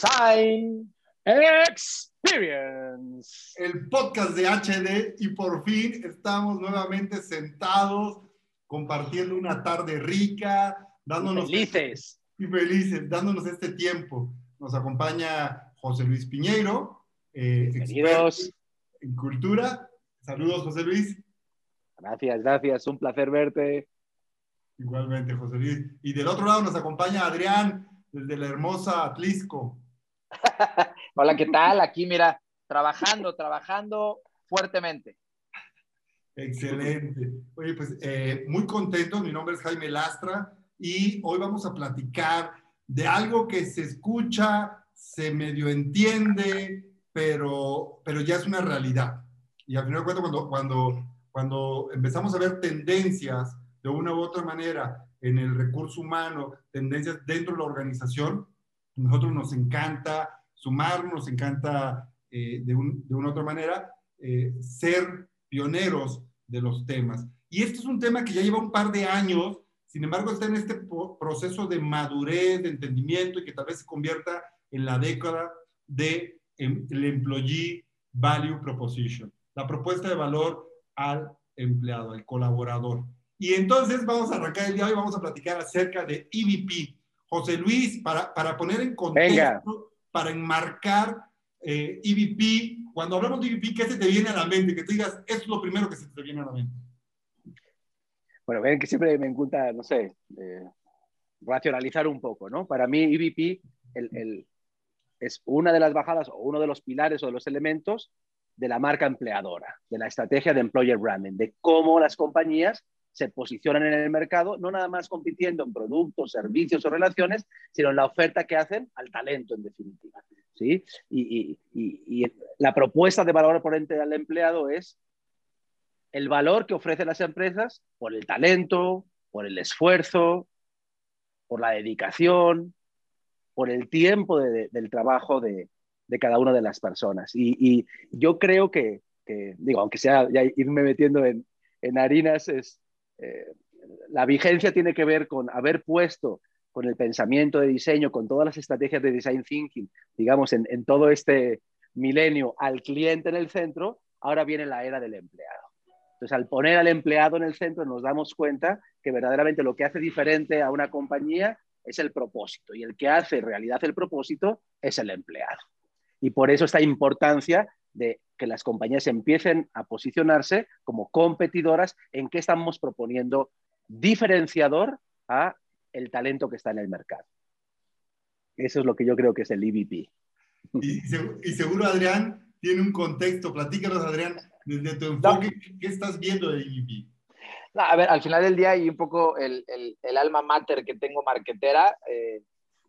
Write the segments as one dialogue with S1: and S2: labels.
S1: Bienvenidos
S2: Design Experience.
S1: El podcast de HD y por fin estamos nuevamente sentados compartiendo una tarde rica, dándonos
S2: felices
S1: y felices, dándonos este tiempo. Nos acompaña José Luis Piñeiro,
S2: eh,
S1: en cultura. Saludos, José Luis.
S2: Gracias, gracias. Un placer verte.
S1: Igualmente, José Luis. Y del otro lado nos acompaña Adrián, desde la hermosa Atlisco.
S2: Hola, ¿qué tal? Aquí, mira, trabajando, trabajando fuertemente.
S1: Excelente. Oye, pues eh, muy contento. Mi nombre es Jaime Lastra y hoy vamos a platicar de algo que se escucha, se medio entiende, pero, pero ya es una realidad. Y al final de cuentas, cuando, cuando, cuando empezamos a ver tendencias de una u otra manera en el recurso humano, tendencias dentro de la organización, nosotros nos encanta sumarnos, nos encanta eh, de, una u otra manera eh, ser pioneros de los temas. Y este es un tema que ya lleva un par de años, sin embargo está en este proceso de madurez, de entendimiento y que tal vez se convierta en la década de em, el employee value proposition, la propuesta de valor al empleado, al colaborador. Y entonces vamos a arrancar el día de hoy, vamos a platicar acerca de EVP. José Luis, para, para poner en contexto, para enmarcar eh, EVP, cuando hablamos de EVP, ¿qué se te viene a la mente? Que tú digas, es lo primero que se te viene a la mente.
S2: Bueno, ven que siempre me encanta, no sé, eh, racionalizar un poco, ¿no? Para mí, EVP el, el, es una de las bajadas o uno de los pilares o de los elementos de la marca empleadora, de la estrategia de employer branding, de cómo las compañías se posicionan en el mercado, no nada más compitiendo en productos, servicios o relaciones, sino en la oferta que hacen al talento, en definitiva. ¿sí? Y, la propuesta de valor oponente al empleado es el valor que ofrecen las empresas por el talento, por el esfuerzo, por la dedicación, por el tiempo del trabajo de, cada una de las personas. Y, yo creo que, digo, aunque sea ya irme metiendo en, en harinas, es, la vigencia tiene que ver con haber puesto con el pensamiento de diseño, con todas las estrategias de design thinking, digamos, en, todo este milenio al cliente en el centro, ahora viene la era del empleado. Entonces, al poner al empleado en el centro, nos damos cuenta que verdaderamente lo que hace diferente a una compañía es el propósito y el que hace realidad el propósito es el empleado. Y por eso esta importancia de que las compañías empiecen a posicionarse como competidoras en qué estamos proponiendo diferenciador a el talento que está en el mercado. Eso es lo que yo creo que es el EVP.
S1: Y, seguro Adrián tiene un contexto. Platícanos, Adrián, desde tu enfoque, ¿qué estás viendo de EVP?
S2: a ver, al final del día y un poco el, alma mater que tengo marketera, eh,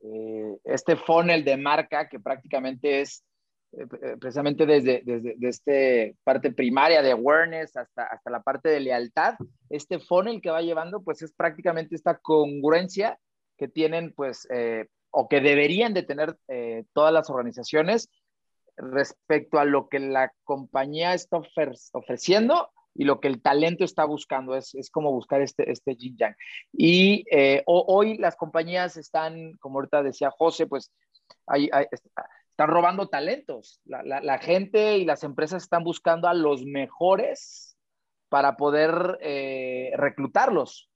S2: eh, este funnel de marca que prácticamente es precisamente desde, desde, esta parte primaria de awareness hasta, hasta la parte de lealtad, este funnel que va llevando, pues es prácticamente esta congruencia que tienen, pues, eh, o que deberían de tener todas las organizaciones respecto a lo que la compañía está ofreciendo y lo que el talento está buscando. Es, es como buscar este, este yin yang. Y hoy las compañías están, como ahorita decía José, pues hay, están robando talentos. La, gente y las empresas están buscando a los mejores para poder eh, reclutarlos.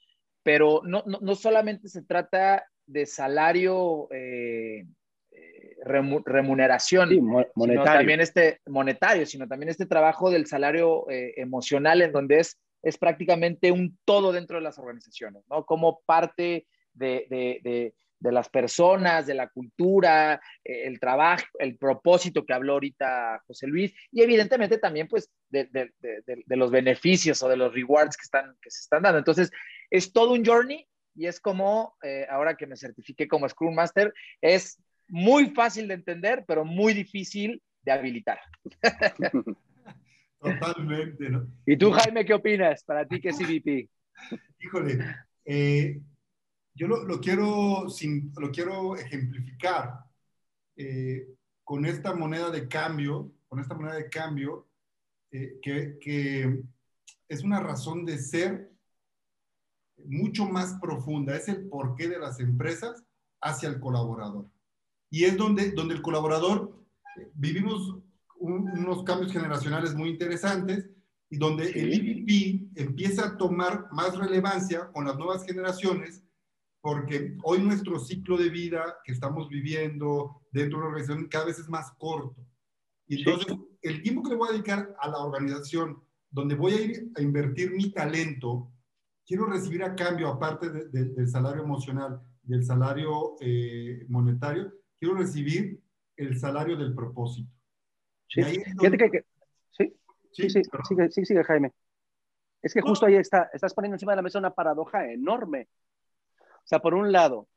S2: Pero no, solamente se trata de salario, eh, eh, remuneración, monetario. también este monetario, sino también este trabajo del salario emocional en donde es, es prácticamente un todo dentro de las organizaciones, ¿no? Como parte de de las personas, de la cultura, eh, el trabajo, el propósito que habló ahorita José Luis y evidentemente también pues de, los beneficios o de los rewards que, están, que se están dando. Entonces, es todo un journey y es como, eh, ahora que me certifiqué como Scrum Master, es muy fácil de entender, pero muy difícil de habilitar.
S1: Totalmente, ¿no?
S2: ¿Y tú, Jaime, qué opinas? Para ti, ¿qué es CVP?
S1: Híjole, eh, yo lo, quiero, lo quiero ejemplificar eh, con esta moneda de cambio, con esta moneda de cambio eh, que, es una razón de ser mucho más profunda, es el porqué de las empresas hacia el colaborador. Y es donde, donde el colaborador, vivimos unos cambios generacionales muy interesantes y donde el IVP empieza a tomar más relevancia con las nuevas generaciones, porque hoy nuestro ciclo de vida que estamos viviendo dentro de una organización cada vez es más corto. Y entonces, el tiempo que le voy a dedicar a la organización, donde voy a ir a invertir mi talento, quiero recibir a cambio, aparte del salario emocional, del salario eh, monetario, quiero recibir el salario del propósito.
S3: Sí, que, sí, sí, sí, sigue, sí, sigue, Jaime. Es que justo ahí está, estás poniendo encima de la mesa una paradoja enorme. O sea, por un lado,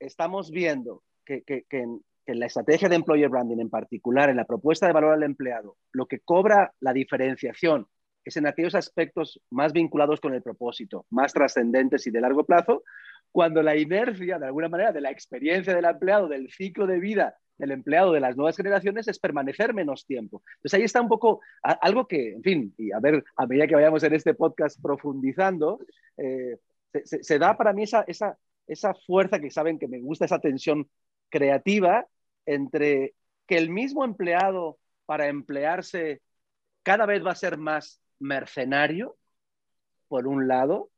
S3: estamos viendo que, que, que, en, la estrategia de employer branding en particular, en la propuesta de valor al empleado, lo que cobra la diferenciación es en aquellos aspectos más vinculados con el propósito, más trascendentes y de largo plazo, cuando la inercia, de alguna manera, de la experiencia del empleado, del ciclo de vida del empleado de las nuevas generaciones es permanecer menos tiempo. Entonces ahí está un poco algo que, en fin, y a ver, a medida que vayamos en este podcast profundizando, eh, se, da para mí esa, esa, esa fuerza que saben que me gusta, esa tensión creativa entre que el mismo empleado para emplearse cada vez va a ser más mercenario, por un lado,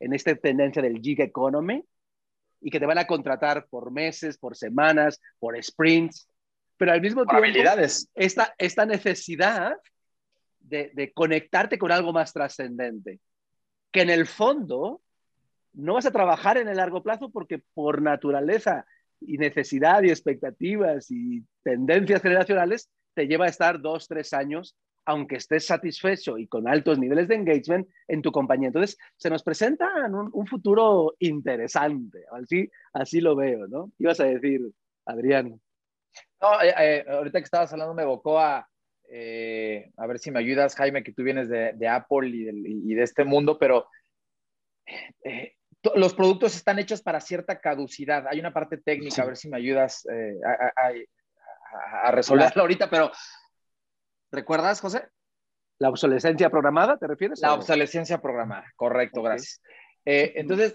S3: en esta tendencia del gig economy, y que te van a contratar por meses, por semanas, por sprints, pero al mismo tiempo Esta, esta necesidad de, de conectarte con algo más trascendente, que en el fondo no vas a trabajar en el largo plazo porque por naturaleza y necesidad y expectativas y tendencias generacionales te lleva a estar dos, tres años aunque estés satisfecho y con altos niveles de engagement en tu compañía. Entonces, se nos presenta un, futuro interesante, así, así lo veo, ¿no? Ibas a decir, Adrián.
S2: No, eh, eh, ahorita que estabas hablando me evocó a, eh, a ver si me ayudas, Jaime, que tú vienes de, Apple y, de este mundo, pero los productos están hechos para cierta caducidad. Hay una parte técnica, a ver si me ayudas a, a, resolverlo ahorita, pero ¿Recuerdas, José?
S3: ¿La obsolescencia programada, te refieres?
S2: La obsolescencia programada, correcto, gracias. Eh, entonces,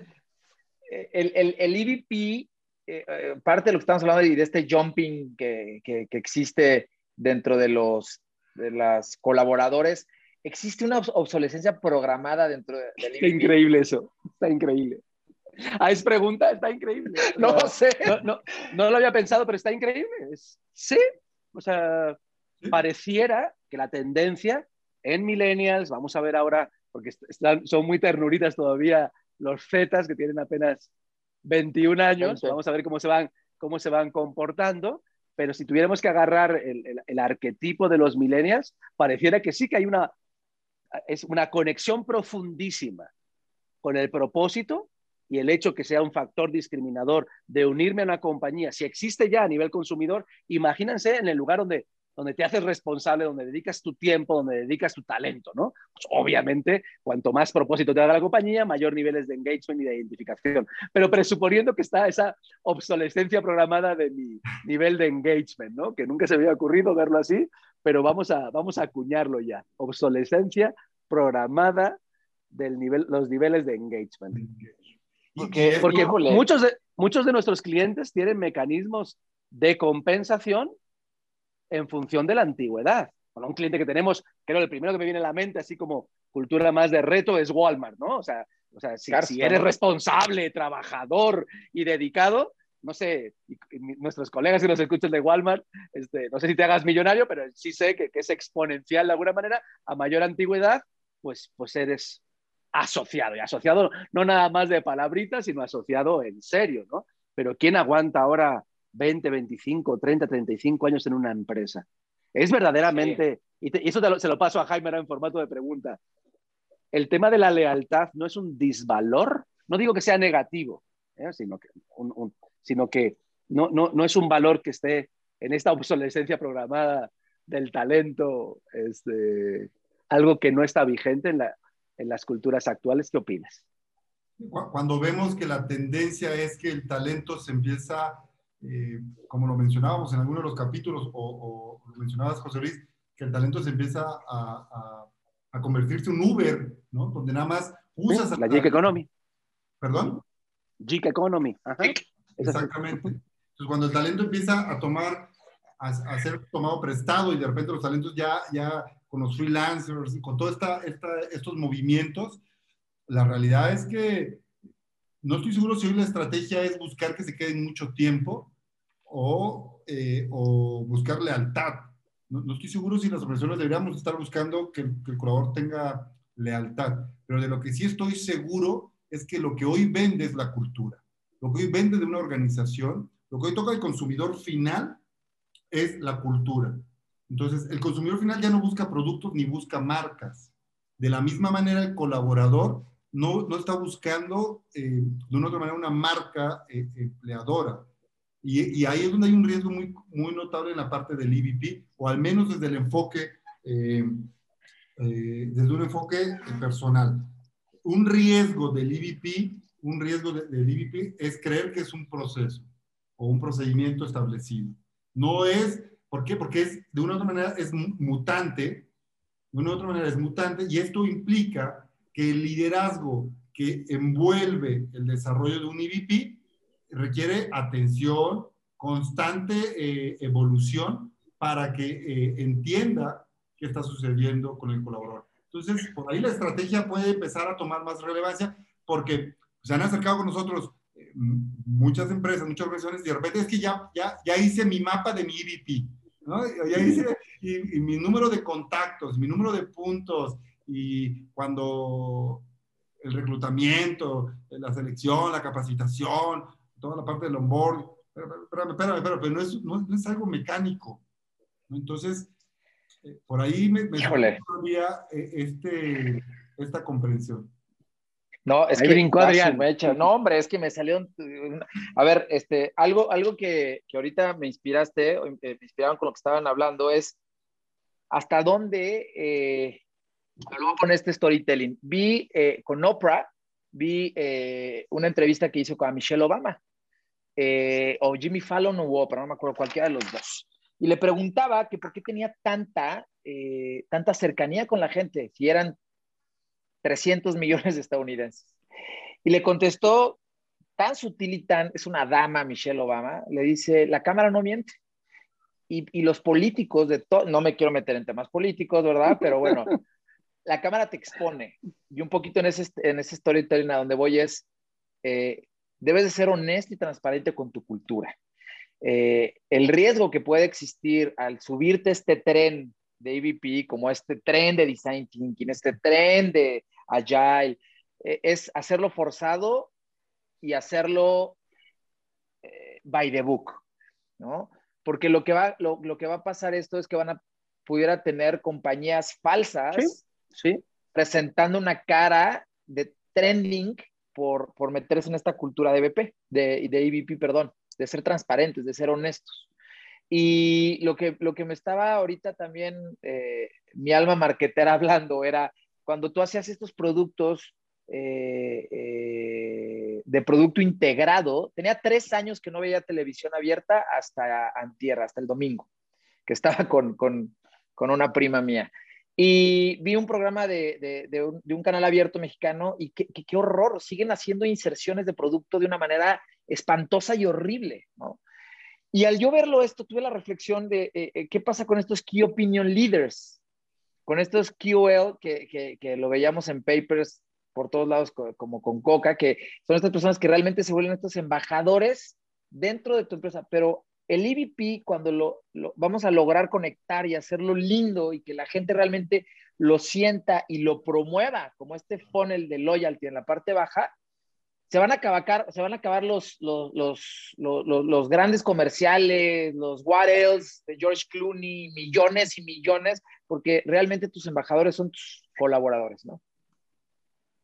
S2: eh, el, el, el EVP, eh, parte de lo que estamos hablando y de este jumping que, que, existe dentro de los de las colaboradores, existe una obsolescencia programada dentro del
S3: EVP. Está increíble eso, está increíble. Ah, es pregunta, está increíble.
S2: No, sé.
S3: No, no, no, lo había pensado, pero está increíble. sí, o sea, pareciera que la tendencia en millennials, vamos a ver ahora, porque están, son muy ternuritas todavía los zetas que tienen apenas 21 años, vamos a ver cómo se van, cómo se van comportando, pero si tuviéramos que agarrar el, el, el arquetipo de los millennials, pareciera que sí que hay una, es una conexión profundísima con el propósito y el hecho que sea un factor discriminador de unirme a una compañía, si existe ya a nivel consumidor, imagínense en el lugar donde donde te haces responsable, donde dedicas tu tiempo, donde dedicas tu talento, ¿no? Pues obviamente, cuanto más propósito te haga la compañía, mayor niveles de engagement y de identificación. Pero presuponiendo que está esa obsolescencia programada de mi nivel de engagement, ¿no? Que nunca se me había ocurrido verlo así, pero vamos a, vamos a acuñarlo ya. Obsolescencia programada del nivel, los niveles de engagement. Porque, porque muchos, de, muchos de nuestros clientes tienen mecanismos de compensación en función de la antigüedad. Bueno, un cliente que tenemos, creo el primero que me viene a la mente, así como cultura más de reto, es Walmart, ¿no? O sea, o sea si, eres responsable, trabajador y dedicado, no sé, nuestros colegas que nos escuchan de Walmart, este, no sé si te hagas millonario, pero sí sé que, es exponencial de alguna manera, a mayor antigüedad, pues, pues eres asociado, y asociado no nada más de palabritas, sino asociado en serio, ¿no? Pero ¿quién aguanta ahora 20, 25, 30, 35 años en una empresa. Es verdaderamente, y, eso se lo paso a Jaime en formato de pregunta, el tema de la lealtad no es un disvalor, no digo que sea negativo, ¿eh? sino que, sino que no, no, no, es un valor que esté en esta obsolescencia programada del talento, este, algo que no está vigente en, la, en las culturas actuales. ¿Qué opinas?
S1: Cuando vemos que la tendencia es que el talento se empieza eh, como lo mencionábamos en algunos de los capítulos, o, lo mencionabas, José Luis, que el talento se empieza a, a, convertirse en Uber, ¿no? Donde nada más usas...
S3: la gig economy.
S1: ¿Perdón?
S3: Gig economy.
S1: Exactamente. Entonces, cuando el talento empieza a tomar, a, ser tomado prestado y de repente los talentos ya, ya con los freelancers y con todos estos movimientos, la realidad es que no estoy seguro si hoy la estrategia es buscar que se queden mucho tiempo o, eh, o buscar lealtad. No, estoy seguro si las organizaciones deberíamos estar buscando que, que el colaborador tenga lealtad, pero de lo que sí estoy seguro es que lo que hoy vende es la cultura. Lo que hoy vende de una organización, lo que hoy toca el consumidor final es la cultura. Entonces, el consumidor final ya no busca productos ni busca marcas. De la misma manera, el colaborador no, no está buscando eh, de una otra manera una marca eh, empleadora. Y, y, ahí es donde hay un riesgo muy, muy notable en la parte del EVP, o al menos desde el enfoque, eh, desde un enfoque personal. Un riesgo del EVP, un riesgo del EVP es creer que es un proceso o un procedimiento establecido. No es, ¿por qué? Porque es, de una u otra manera es mutante, de una u otra manera es mutante, y esto implica que el liderazgo que envuelve el desarrollo de un EVP requiere atención, constante eh, evolución para que eh, entienda qué está sucediendo con el colaborador. Entonces, por ahí la estrategia puede empezar a tomar más relevancia porque se han acercado con nosotros eh, muchas empresas, muchas organizaciones y de repente es que ya, ya, ya hice mi mapa de mi EVP, ¿no? Ya hice y mi número de contactos, mi número de puntos, y cuando el reclutamiento, la selección, la capacitación, toda la parte del onboard, espérame, espérame, espérame, pero no es, no, es algo mecánico. Entonces, eh, por ahí me, me todavía eh, este, esta comprensión.
S2: No, es que brincó Adrián. No, hombre, es que me salió. A ver, este, algo, algo que, que ahorita me inspiraste, eh, me inspiraron con lo que estaban hablando es hasta dónde eh, con este storytelling. Vi eh, con Oprah, vi eh, una entrevista que hizo con Michelle Obama, eh, o Jimmy Fallon o Oprah, no me acuerdo cualquiera de los dos. Y le preguntaba que por qué tenía tanta, tanta cercanía con la gente, si eran 300 millones de estadounidenses. Y le contestó tan sutil y tan, es una dama Michelle Obama, le dice, la cámara no miente. Y, y los políticos de todo, no me quiero meter en temas políticos, ¿verdad? Pero bueno, la cámara te expone. Y un poquito en ese, en ese storytelling a donde voy es, eh, debes de ser honesto y transparente con tu cultura. Eh, el riesgo que puede existir al subirte este tren de EVP, como este tren de Design Thinking, este tren de Agile, eh, es hacerlo forzado y hacerlo by the book, ¿no? Porque lo que, va, lo, que va a pasar esto es que van a pudiera tener compañías falsas ¿sí? presentando una cara de trending por, por meterse en esta cultura de BP, de, de EVP, perdón, de ser transparentes, de ser honestos. Y lo que, lo que me estaba ahorita también eh, mi alma marquetera hablando era cuando tú hacías estos productos eh, eh, de producto integrado, tenía tres años que no veía televisión abierta hasta antier, hasta el domingo, que estaba con, con, con una prima mía. Y vi un programa de, de, un, canal abierto mexicano y qué, qué, horror, siguen haciendo inserciones de producto de una manera espantosa y horrible, ¿no? Y al yo verlo esto, tuve la reflexión de eh, eh, qué pasa con estos Key Opinion Leaders, con estos QL que, que, lo veíamos en papers por todos lados, como con Coca, que son estas personas que realmente se vuelven estos embajadores dentro de tu empresa, pero el EVP, cuando lo, vamos a lograr conectar y hacerlo lindo y que la gente realmente lo sienta y lo promueva, como este funnel de loyalty en la parte baja, se van a acabar, se van a acabar los, los, los, los, grandes comerciales, los what else de George Clooney, millones y millones, porque realmente tus embajadores son tus colaboradores, ¿no?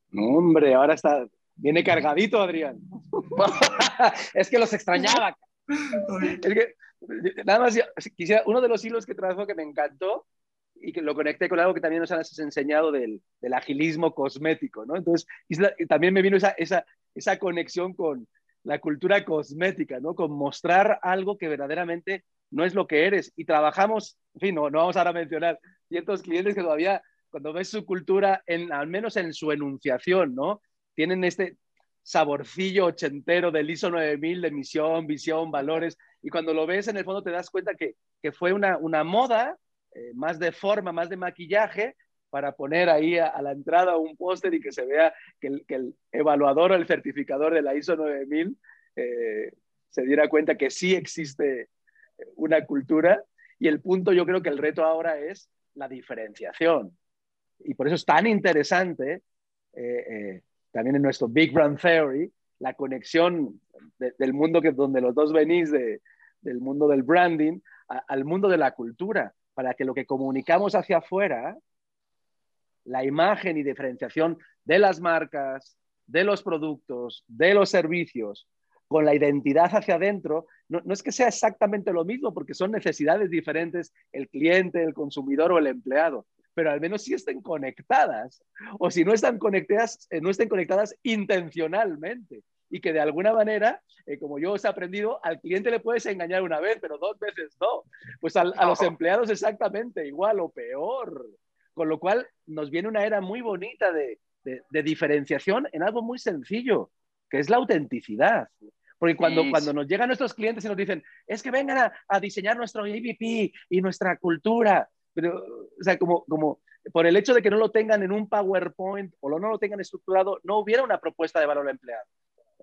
S3: No, hombre, ahora está, viene cargadito, Adrián.
S2: es que los extrañaba
S3: es que, nada más, quisiera, uno de los hilos que trajo que me encantó y que lo conecté con algo que también nos has enseñado del, del agilismo cosmético, ¿no? Entonces, también me vino esa, esa, esa conexión con la cultura cosmética, ¿no? Con mostrar algo que verdaderamente no es lo que eres. Y trabajamos, en fin, no, no vamos ahora a mencionar ciertos clientes que todavía, cuando ves su cultura, en, al menos en su enunciación, ¿no? Tienen este, saborcillo ochentero del ISO 9000 de misión, visión, valores, y cuando lo ves en el fondo te das cuenta que, que fue una, una moda eh, más de forma, más de maquillaje, para poner ahí a, la entrada un póster y que se vea que el, evaluador o el certificador de la ISO 9000 eh, se diera cuenta que sí existe una cultura. Y el punto, yo creo que el reto ahora es la diferenciación. Y por eso es tan interesante, eh, eh, también en nuestro Big Brand Theory, la conexión de, del mundo que, donde los dos venís, de, del mundo del branding, al mundo de la cultura, para que lo que comunicamos hacia afuera, la imagen y diferenciación de las marcas, de los productos, de los servicios, con la identidad hacia adentro, no, no, es que sea exactamente lo mismo, porque son necesidades diferentes el cliente, el consumidor o el empleado, pero al menos sí estén conectadas, o si no están conectadas, eh, no estén conectadas intencionalmente. Y que de alguna manera, eh, como yo os he aprendido, al cliente le puedes engañar una vez, pero dos veces no. Pues al, a los empleados exactamente igual o peor. Con lo cual nos viene una era muy bonita de, de, de diferenciación en algo muy sencillo, que es la autenticidad. Porque cuando, sí. cuando nos llegan nuestros clientes y nos dicen, es que vengan a, a diseñar nuestro EVP y nuestra cultura, pero, o sea, como, como por el hecho de que no lo tengan en un PowerPoint o no lo tengan estructurado, no hubiera una propuesta de valor al empleado.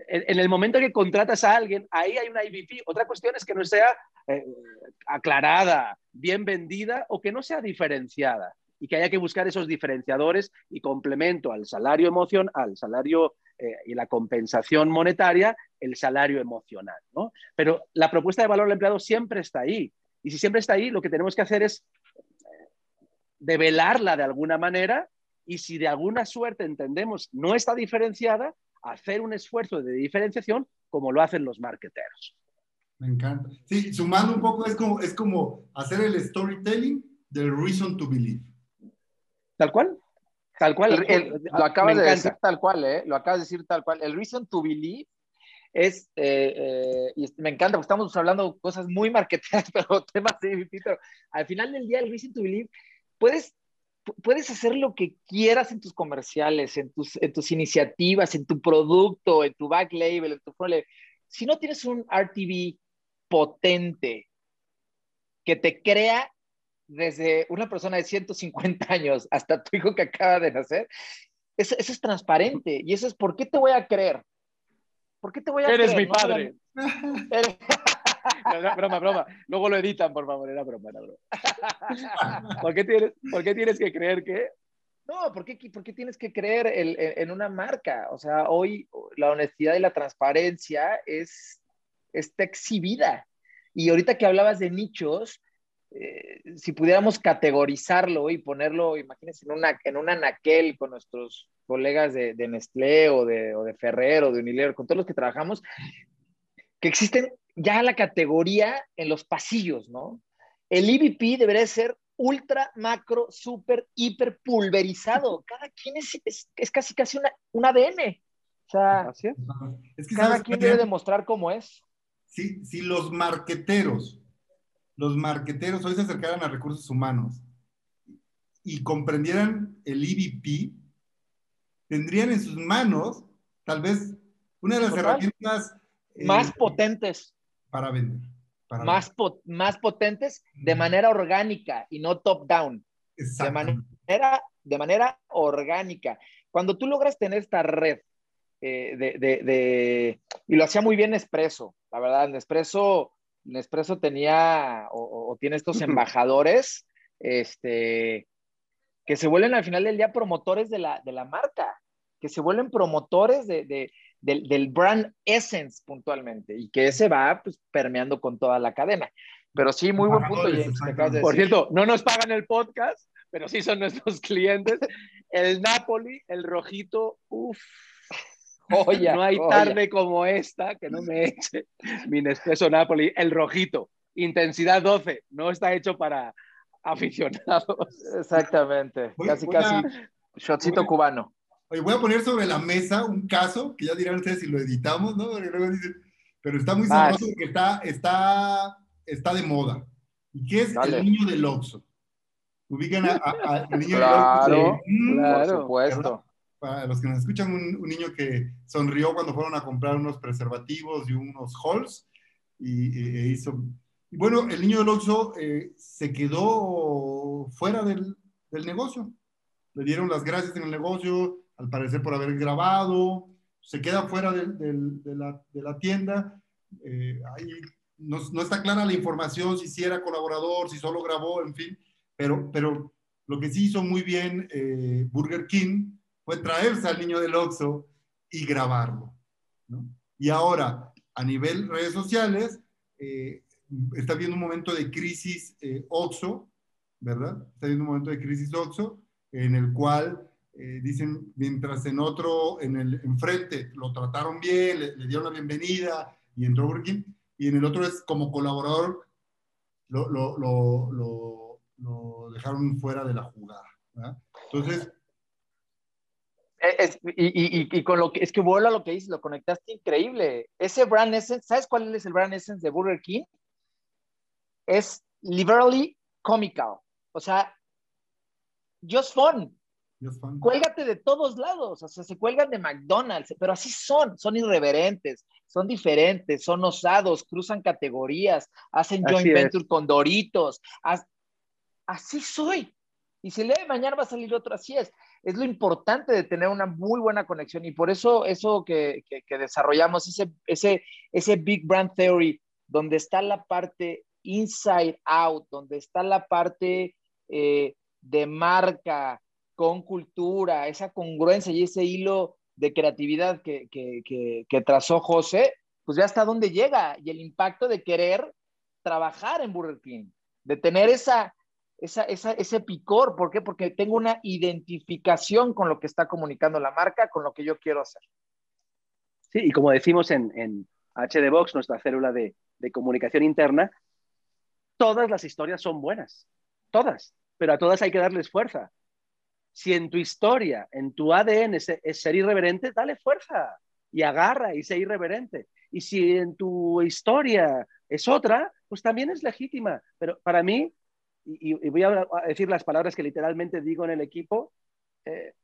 S3: En, en el momento que contratas a alguien, ahí hay una EVP. Otra cuestión es que no sea eh, aclarada, bien vendida o que no sea diferenciada y que haya que buscar esos diferenciadores y complemento al salario emoción, al salario eh, y la compensación monetaria, el salario emocional. ¿no? Pero la propuesta de valor al empleado siempre está ahí. Y si siempre está ahí, lo que tenemos que hacer es eh, develarla de alguna manera y si de alguna suerte entendemos no está diferenciada, hacer un esfuerzo de diferenciación como lo hacen los marketeros.
S1: Me encanta. Sí, sumando un poco, es como, es como hacer el storytelling del reason to believe.
S3: Tal cual.
S2: Tal cual, el, el, lo acabas de decir tal cual, ¿eh? Lo acabas de decir tal cual. El reason to believe es, eh, eh, y me encanta, porque estamos hablando cosas muy marketeras, pero temas de pero al final del día el reason to believe, puedes, puedes hacer lo que quieras en tus comerciales, en tus, en tus iniciativas, en tu producto, en tu back label, en tu front label. Si no tienes un RTV potente que te crea desde una persona de 150 años hasta tu hijo que acaba de nacer, eso, eso, es transparente y eso es por qué te voy a creer. ¿Por qué te voy a
S3: Eres
S2: creer?
S3: mi padre. ¿No? Eres... no, broma, broma. Luego lo editan, por favor. Era broma, era broma. ¿Por, qué tienes, ¿Por qué tienes que creer que?
S2: No, ¿por qué, por qué tienes que creer el, en una marca? O sea, hoy la honestidad y la transparencia es, está exhibida. Y ahorita que hablabas de nichos, eh, si pudiéramos categorizarlo y ponerlo, imagínense, en, una, en un anaquel con nuestros colegas de, de Nestlé o de, o de Ferrer o de Unilever, con todos los que trabajamos, que existen ya la categoría en los pasillos, ¿no? El EVP debería ser ultra, macro, super, hiper pulverizado. Cada quien es, es, es casi casi una, un ADN. O sea, es que cada quien debe demostrar cómo es.
S1: Si, si los marqueteros los marqueteros hoy se acercaran a recursos humanos y comprendieran el EVP, tendrían en sus manos tal vez una de las Total. herramientas
S2: eh, más potentes
S1: para vender. Para
S2: más, po más potentes de manera orgánica y no top-down. De manera, de manera orgánica. Cuando tú logras tener esta red eh, de, de, de, y lo hacía muy bien Nespresso, la verdad, Nespresso Nespresso tenía o, o, tiene estos embajadores este, que se vuelven al final del día promotores de la, de la marca, que se vuelven promotores de, de, del, del, brand essence puntualmente y que ese va pues, permeando con toda la cadena. Pero sí, muy buen punto, James.
S3: Por cierto, no nos pagan el podcast, pero sí son nuestros clientes. El Napoli, el rojito, uff. Joya, no hay tarde joya. como esta que no me eche mi Nespresso Napoli, el rojito, intensidad 12, no está hecho para aficionados.
S2: Exactamente, voy, casi, voy casi a, shotcito voy, cubano.
S1: Oye, voy a poner sobre la mesa un caso, que ya dirán ustedes si lo editamos, ¿no? Pero está muy sabroso porque está, está, está de moda. ¿Y qué es Dale. el niño del Oxxo? Ubican al niño
S2: claro,
S1: del Oxxo.
S2: Claro, por supuesto.
S1: Para los que nos escuchan, un, niño que sonrió cuando fueron a comprar unos preservativos y unos halls y, e hizo... Bueno, el niño del Oxxo eh, se quedó fuera del, del, negocio. Le dieron las gracias en el negocio, al parecer por haber grabado. Se queda fuera de, la, de la, tienda. Eh, ahí no, no, está clara la información, si era colaborador, si solo grabó, en fin. Pero, pero lo que sí hizo muy bien eh, Burger King fue traerse al niño del Oxxo y grabarlo. ¿no? Y ahora, a nivel redes sociales, eh, está viendo un momento de crisis eh, ¿verdad? Está viendo un momento de crisis Oxxo, en el cual eh, dicen, mientras en otro, en el enfrente, lo trataron bien, le, dieron la bienvenida y entró Burger King, y en el otro es como colaborador, lo, lo, lo, lo dejaron fuera de la jugada. ¿verdad? Entonces,
S2: es, y, y, con lo que es que vuela lo que dices, lo conectaste increíble. Ese brand essence, ¿sabes cuál es el brand essence de Burger King? Es literally comical. O sea, just fun. Just fun. Cuélgate de todos lados. O sea, se cuelgan de McDonald's, pero así son. Son irreverentes, son diferentes, son osados, cruzan categorías, hacen joint venture con Doritos. así soy. Y si de mañana va a salir otro, así es es lo importante de tener una muy buena conexión y por eso eso que, que, desarrollamos, ese, ese, ese Big Brand Theory, donde está la parte inside out, donde está la parte eh, de marca con cultura, esa congruencia y ese hilo de creatividad que, que, trazó José, pues ya hasta dónde llega y el impacto de querer trabajar en Burger King, de tener esa, esa, ese picor. ¿Por qué? Porque tengo una identificación con lo que está comunicando la marca, con lo que yo quiero hacer.
S3: Sí, y como decimos en, en HDBox, nuestra célula de, de comunicación interna, todas las historias son buenas, todas, pero a todas hay que darles fuerza. Si en tu historia, en tu ADN es, es, ser irreverente, dale fuerza y agarra y sé irreverente. Y si en tu historia es otra, pues también es legítima. Pero para mí, y, voy a decir las palabras que literalmente digo en el equipo, eh,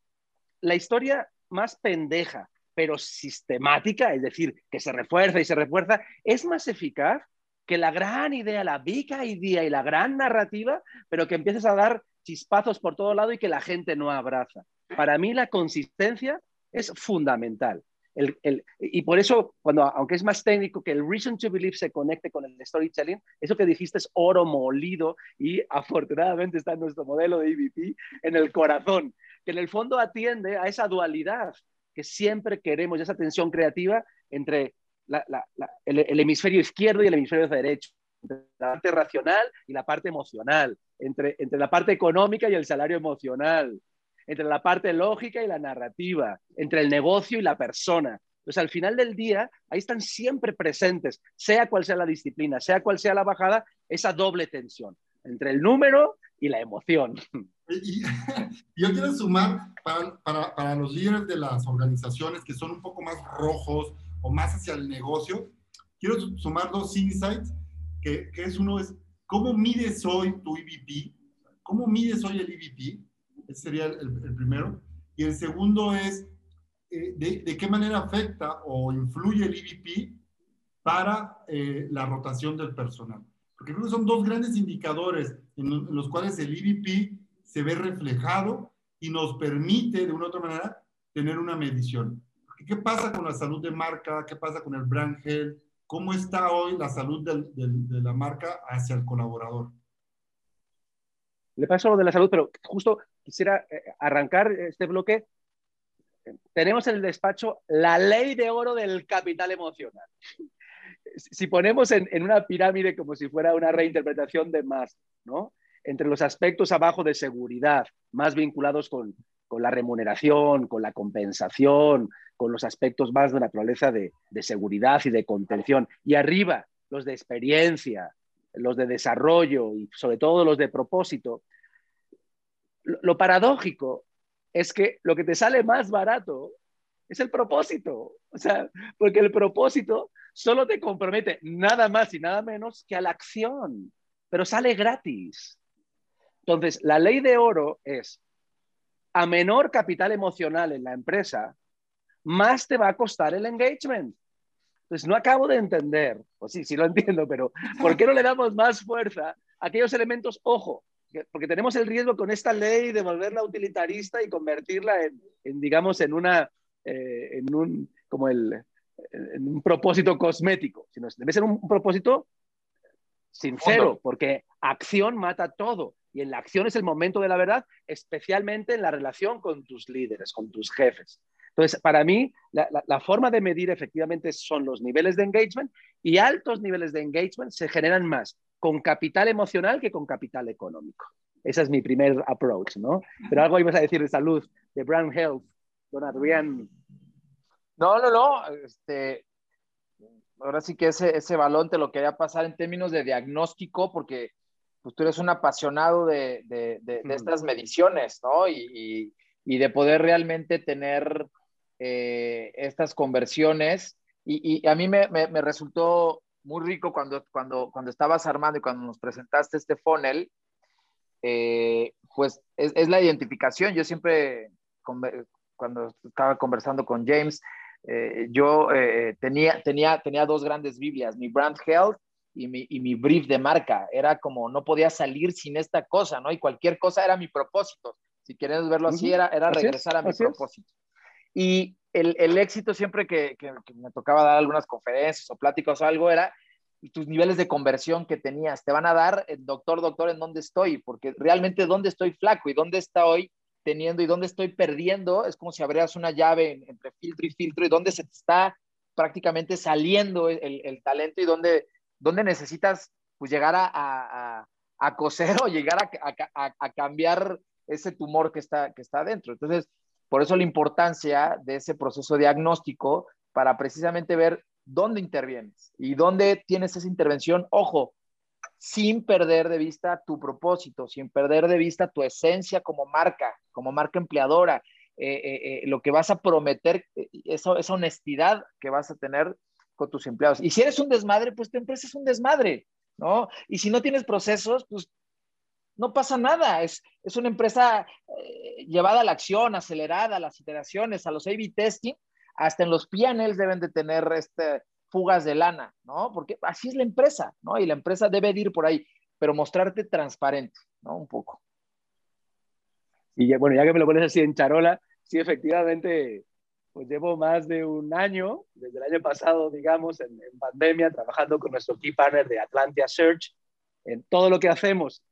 S3: la historia más pendeja, pero sistemática, es decir, que se refuerza y se refuerza, es más eficaz que la gran idea, la big idea y la gran narrativa, pero que empieces a dar chispazos por todo lado y que la gente no abraza. Para mí la consistencia es fundamental y por eso, cuando, aunque es más técnico, que el reason to believe se conecte con el storytelling, eso que dijiste es oro molido y afortunadamente está en nuestro modelo de EVP en el corazón, que en el fondo atiende a esa dualidad que siempre queremos, esa tensión creativa entre el, hemisferio izquierdo y el hemisferio derecho, entre la parte racional y la parte emocional, entre, entre la parte económica y el salario emocional, entre la parte lógica y la narrativa, entre el negocio y la persona. Pues al final del día, ahí están siempre presentes, sea cual sea la disciplina, sea cual sea la bajada, esa doble tensión entre el número y la emoción.
S1: yo quiero sumar para, para, para, los líderes de las organizaciones que son un poco más rojos o más hacia el negocio, quiero sumar dos insights, que, que es uno es, ¿cómo mides hoy tu EVP? ¿Cómo mides hoy el EVP? Ese sería el, primero. Y el segundo es, eh, de, qué manera afecta o influye el EVP para eh, la rotación del personal. Porque creo que son dos grandes indicadores en, los cuales el EVP se ve reflejado y nos permite, de una u otra manera, tener una medición. ¿Qué pasa con la salud de marca? ¿Qué pasa con el brand health? ¿Cómo está hoy la salud de la marca hacia el colaborador?
S3: Le paso lo de la salud, pero justo quisiera eh, arrancar este bloque. Tenemos en el despacho la ley de oro del capital emocional. Si ponemos en, una pirámide como si fuera una reinterpretación de más, ¿no? Entre los aspectos abajo de seguridad, más vinculados con, la remuneración, con la compensación, con los aspectos más de naturaleza de, de seguridad y de contención. Y arriba, los de experiencia, los de desarrollo y sobre todo los de propósito, lo, paradójico es que lo que te sale más barato es el propósito. O sea, porque el propósito solo te compromete nada más y nada menos que a la acción, pero sale gratis. Entonces, la ley de oro es, a menor capital emocional en la empresa, más te va a costar el engagement. Entonces, no acabo de entender, o sí, sí lo entiendo, pero ¿por qué no le damos más fuerza a aquellos elementos? Ojo, porque tenemos el riesgo con esta ley de volverla utilitarista y convertirla en, digamos, en una, eh, en un, como el, en un propósito cosmético, sino debe ser un, un propósito sincero, porque acción mata todo. Y en la acción es el momento de la verdad, especialmente en la relación con tus líderes, con tus jefes. Entonces, para mí, la, forma de medir efectivamente son los niveles de engagement y altos niveles de engagement se generan más con capital emocional que con capital económico. Ese es mi primer approach, ¿no? Pero algo ibas a decir de salud, de brand health, don Adrián.
S2: No, no, no. Este, ahora sí que ese, ese balón te lo quería pasar en términos de diagnóstico, porque pues tú eres un apasionado de, de, de, estas mediciones, ¿no? Y, y, de poder realmente tener eh, estas conversiones. Y, a mí me, me, resultó muy rico cuando, cuando, cuando estabas armando y cuando nos presentaste este funnel, eh, pues es, es, la identificación. Yo siempre, cuando estaba conversando con James, eh, yo tenía, tenía, tenía dos grandes Biblias, mi Brand Health y mi, y mi brief de marca. Era como, no podía salir sin esta cosa, ¿no? Y cualquier cosa era mi propósito. Si quieres verlo así, era, era regresar a mi propósito. Y el, el, éxito siempre que, me tocaba dar algunas conferencias o pláticas o algo era tus niveles de conversión que tenías. Te van a dar, doctor, doctor, en dónde estoy, porque realmente dónde estoy flaco y dónde estoy teniendo y dónde estoy perdiendo, es como si abrieras una llave entre filtro y filtro y dónde se te está prácticamente saliendo el, el talento y dónde dónde necesitas pues, llegar a, a, coser o llegar a, cambiar ese tumor que está, que está adentro. Entonces, por eso la importancia de ese proceso diagnóstico para precisamente ver dónde intervienes y dónde tienes esa intervención, ojo, sin perder de vista tu propósito, sin perder de vista tu esencia como marca, como marca empleadora, eh, eh, eh, lo que vas a prometer, esa, esa honestidad que vas a tener con tus empleados. Y si eres un desmadre, pues tu empresa es un desmadre, ¿no? Y si no tienes procesos, pues no pasa nada. Es, es una empresa eh, llevada a la acción, acelerada, las iteraciones, a los A-B testing, hasta en los PNLs deben de tener este, fugas de lana, ¿no? Porque así es la empresa, ¿no? Y la empresa debe ir por ahí, pero mostrarte transparente, ¿no? Un poco.
S3: Y ya, bueno, ya que me lo pones así en charola, sí, efectivamente, pues llevo más de un año, desde el año pasado, digamos, en, pandemia, trabajando con nuestro key partner de Atlantia Search, en todo lo que hacemos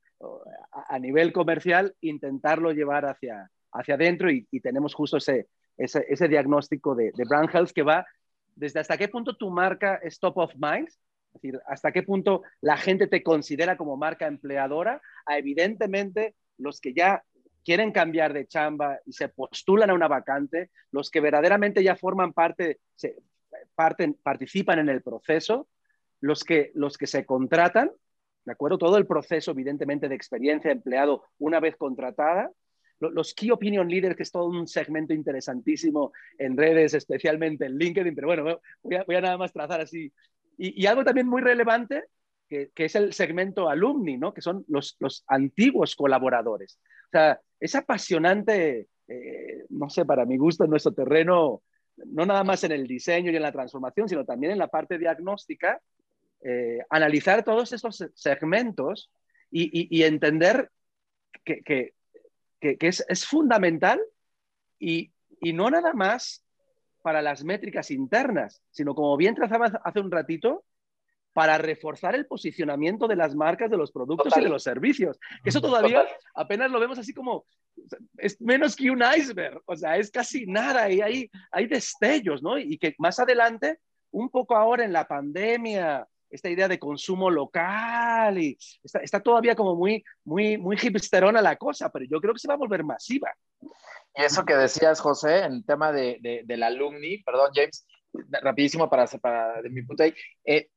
S3: a, nivel comercial, intentarlo llevar hacia, hacia adentro y, tenemos justo ese, ese, diagnóstico de, de, brand health que va desde hasta qué punto tu marca es top of mind, es decir, hasta qué punto la gente te considera como marca empleadora, a evidentemente los que ya quieren cambiar de chamba y se postulan a una vacante, los que verdaderamente ya forman parte, se, participan en el proceso, los que, los que se contratan, ¿de acuerdo? Todo el proceso, evidentemente, de experiencia empleado una vez contratada, los Key Opinion Leaders, que es todo un segmento interesantísimo en redes, especialmente en LinkedIn, pero bueno, voy a, nada más trazar así. Y, algo también muy relevante, que, es el segmento alumni, ¿no? Que son los, los antiguos colaboradores. O sea, es apasionante, eh, no sé, para mi gusto, en nuestro terreno, no nada más en el diseño y en la transformación, sino también en la parte diagnóstica, eh, analizar todos estos segmentos y, entender que, que, que, es, es, fundamental y, y no nada más para las métricas internas, sino como bien trazabas hace un ratito, para reforzar el posicionamiento de las marcas, de los productos y de los servicios. Eso todavía apenas lo vemos así como, es menos que un iceberg, o sea, es casi nada y hay, hay destellos, ¿no? Y que más adelante, un poco ahora en la pandemia, esta idea de consumo local y está, está, todavía como muy, muy, muy hipsterona la cosa, pero yo creo que se va a volver masiva.
S2: Y eso que decías, José, en el tema de, de, del alumni, perdón, James, rapidísimo para, para de mi punto ahí, eh,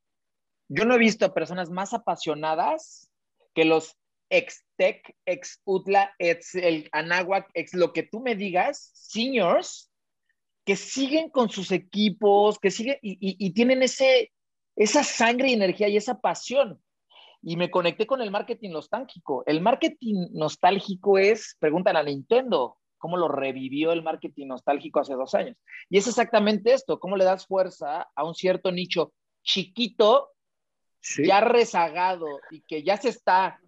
S2: yo no he visto personas más apasionadas que los ex Tech, ex UTLA, ex el Anáhuac, ex lo que tú me digas, seniors, que siguen con sus equipos, que siguen y, tienen ese, esa sangre y energía y esa pasión. Y me conecté con el marketing nostálgico. El marketing nostálgico es, preguntan a Nintendo, cómo lo revivió el marketing nostálgico hace dos años. Y es exactamente esto, cómo le das fuerza a un cierto nicho chiquito, ya rezagado y que ya se está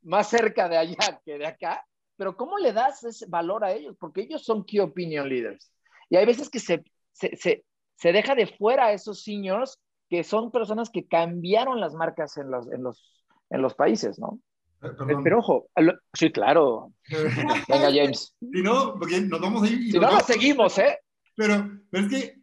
S2: más cerca de allá que de acá, pero ¿cómo le das ese valor a ellos? Porque ellos son key opinion leaders. Y hay veces que se, se, se, se deja de fuera a esos seniors que son personas que cambiaron las marcas en los, en los, en los países, ¿no?
S3: Eh, pero ojo, sí, claro.
S2: Venga, James.
S1: Si no, porque nos vamos a ir.
S2: si no, lo seguimos, ¿eh?
S1: Pero, pero, es que,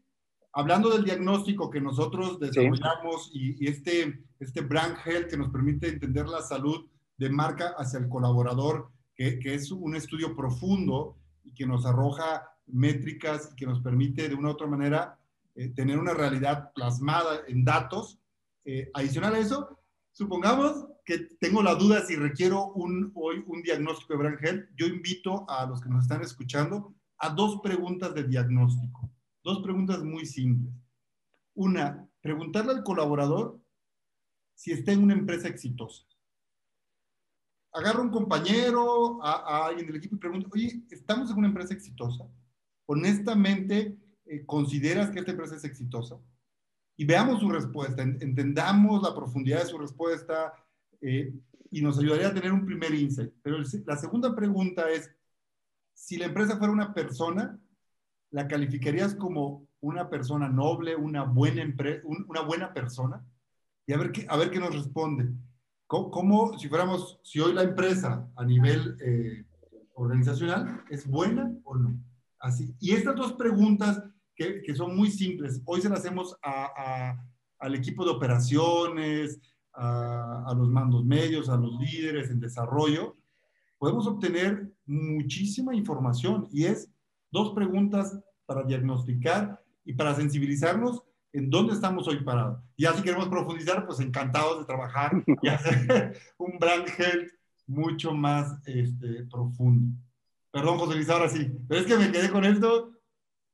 S1: hablando del diagnóstico que nosotros desarrollamos y, y, este, este brand health que nos permite entender la salud de marca hacia el colaborador, que, que es un estudio profundo y que nos arroja métricas y que nos permite de una u otra manera eh, tener una realidad plasmada en datos. Eh, adicional a eso, supongamos que tengo la duda si requiero un, hoy un diagnóstico de Brand Health. Yo invito a los que nos están escuchando a dos preguntas de diagnóstico. Dos preguntas muy simples. Una, preguntarle al colaborador si está en una empresa exitosa. Agarra un compañero, a, a alguien del equipo y pregunta, oye, ¿estamos en una empresa exitosa? Honestamente, consideras que esta empresa es exitosa? Y veamos su respuesta, entendamos la profundidad de su respuesta eh, y nos ayudaría a tener un primer insight. Pero la segunda pregunta es, si la empresa fuera una persona, ¿la calificarías como una persona noble, una buena, una buena persona? Y a ver qué, a ver qué nos responde. ¿Cómo, si fuéramos, si hoy la empresa a nivel eh, organizacional es buena o no? Así. Y estas dos preguntas que, son muy simples. Hoy se las hacemos a, al equipo de operaciones, a, los mandos medios, a los líderes en desarrollo. Podemos obtener muchísima información y es dos preguntas para diagnosticar y para sensibilizarnos en dónde estamos hoy parados. Y así queremos profundizar, pues encantados de trabajar y hacer un brand health mucho más este, profundo. Perdón, José Luis, ahora sí. Pero es que me quedé con esto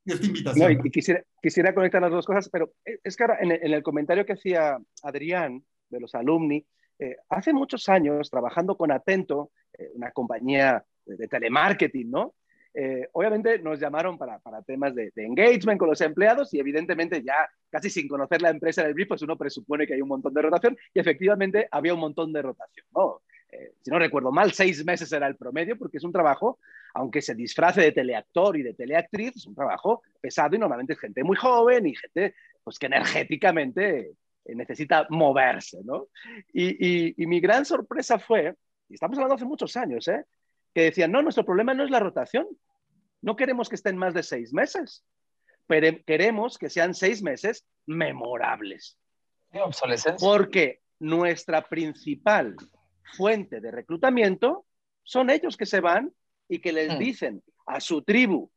S1: invitación.
S3: y quisiera, quisiera conectar las dos cosas, pero es que ahora en, el comentario que hacía Adrián de los alumni, eh, hace muchos años trabajando con Atento, eh, una compañía de, telemarketing, ¿no? Eh, obviamente nos llamaron para, para temas de, de, engagement con los empleados y evidentemente ya casi sin conocer la empresa del brief, pues uno presupone que hay un montón de rotación y efectivamente había un montón de rotación, ¿no? Si no recuerdo mal, seis meses era el promedio porque es un trabajo aunque se disfrace de teleactor y de teleactriz, es un trabajo pesado y normalmente es gente muy joven y gente pues, que energéticamente necesita moverse, ¿no? Y, y, mi gran sorpresa fue, y estamos hablando hace muchos años, ¿eh? que decían, no, nuestro problema no es la rotación, no queremos que estén más de seis meses, pero queremos que sean seis meses memorables.
S2: obsolescencia.
S3: Porque nuestra principal fuente de reclutamiento son ellos que se van y que les mm. dicen a su tribu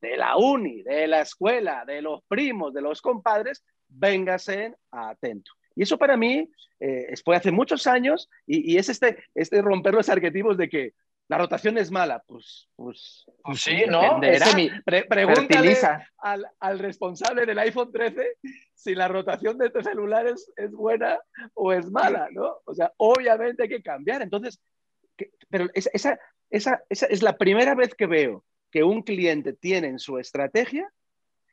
S3: de la uni, de la escuela, de los primos, de los compadres, véngase atento. Y eso para mí eh, fue hace muchos años y, es este, este romper los arquetipos de que la rotación es mala. Pues, pues,
S2: pues sí, ¿no?
S3: Mi, pregúntale al, al, responsable del iPhone 13 si la rotación de estos celulares es buena o es mala, ¿no? O sea, obviamente hay que cambiar. Entonces, pero esa, esa, es la primera vez que veo que un cliente tiene en su estrategia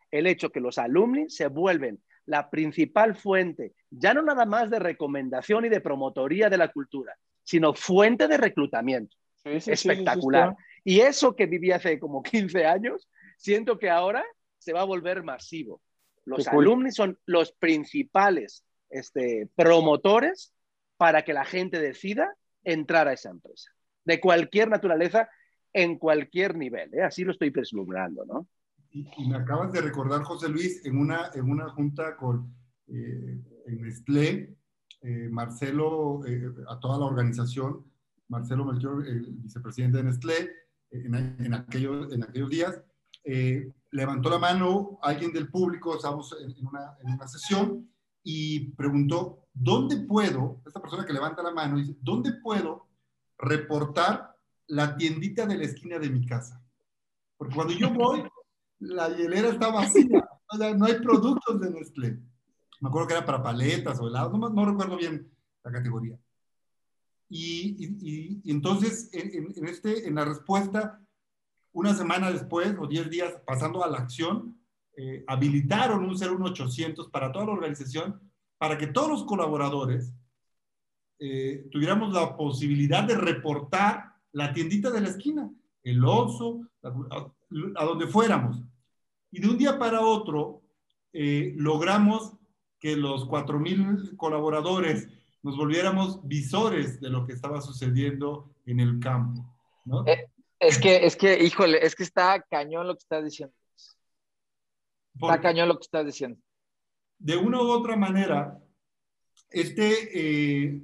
S3: el hecho que los alumni se vuelven la principal fuente, ya no nada más de recomendación y de promotoría de la cultura, sino fuente de reclutamiento. Espectacular. y eso que viví hace como 15 años, siento que ahora se va a volver masivo. Los alumni son los principales este, promotores para que la gente decida entrar a esa empresa de cualquier naturaleza en cualquier nivel. ¿eh? Así lo estoy vislumbrando, ¿no?
S1: Y, me acabas de recordar, José Luis, en una, en una junta con eh, en Nestlé, eh, Marcelo, eh, a toda la organización, Marcelo Melchior, el vicepresidente de Nestlé, en, en, aquellos, en aquellos días, levantó la mano alguien del público, estábamos en una, en una sesión, y preguntó, ¿dónde puedo, esta persona que levanta la mano, dice, ¿dónde puedo reportar la tiendita de la esquina de mi casa. Porque cuando yo voy, la hielera está vacía. No hay productos de Nestlé. Me acuerdo que era para paletas o helados, no, no recuerdo bien la categoría. Y, entonces, en, en, este, en la respuesta, una semana después o 10 días pasando a la acción, eh, habilitaron un 01800 para toda la organización para que todos los colaboradores eh, tuviéramos la posibilidad de reportar la tiendita de la esquina, el oso, a, donde fuéramos. Y de un día para otro eh, logramos que los 4.000 colaboradores nos volviéramos visores de lo que estaba sucediendo en el campo. ¿no?
S2: Eh, es que, es que, híjole, es que está cañón lo que estás diciendo. Está cañón lo que estás diciendo.
S1: De una u otra manera, este, eh,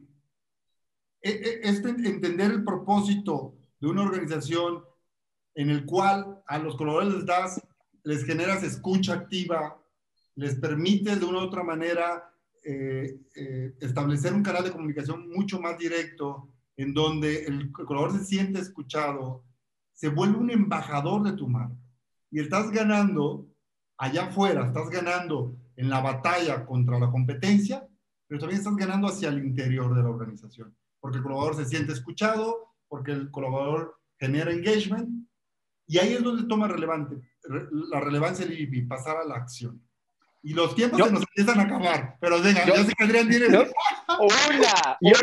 S1: e, e, este entender el propósito de una organización en el cual a los colaboradores les das, les generas escucha activa, les permite de una u otra manera eh, eh, establecer un canal de comunicación mucho más directo, en donde el colaborador se siente escuchado, se vuelve un embajador de tu marca. Y estás ganando allá afuera, estás ganando en la batalla contra la competencia, pero también estás ganando hacia el interior de la organización, porque el colaborador se siente escuchado, porque el colaborador genera engagement, y ahí es donde toma relevante, la relevancia del IVP, pasar a la acción. Y los tiempos se nos empiezan a acabar. Pero venga, yo, sé que Adrián tiene...
S2: Yo, una, yo,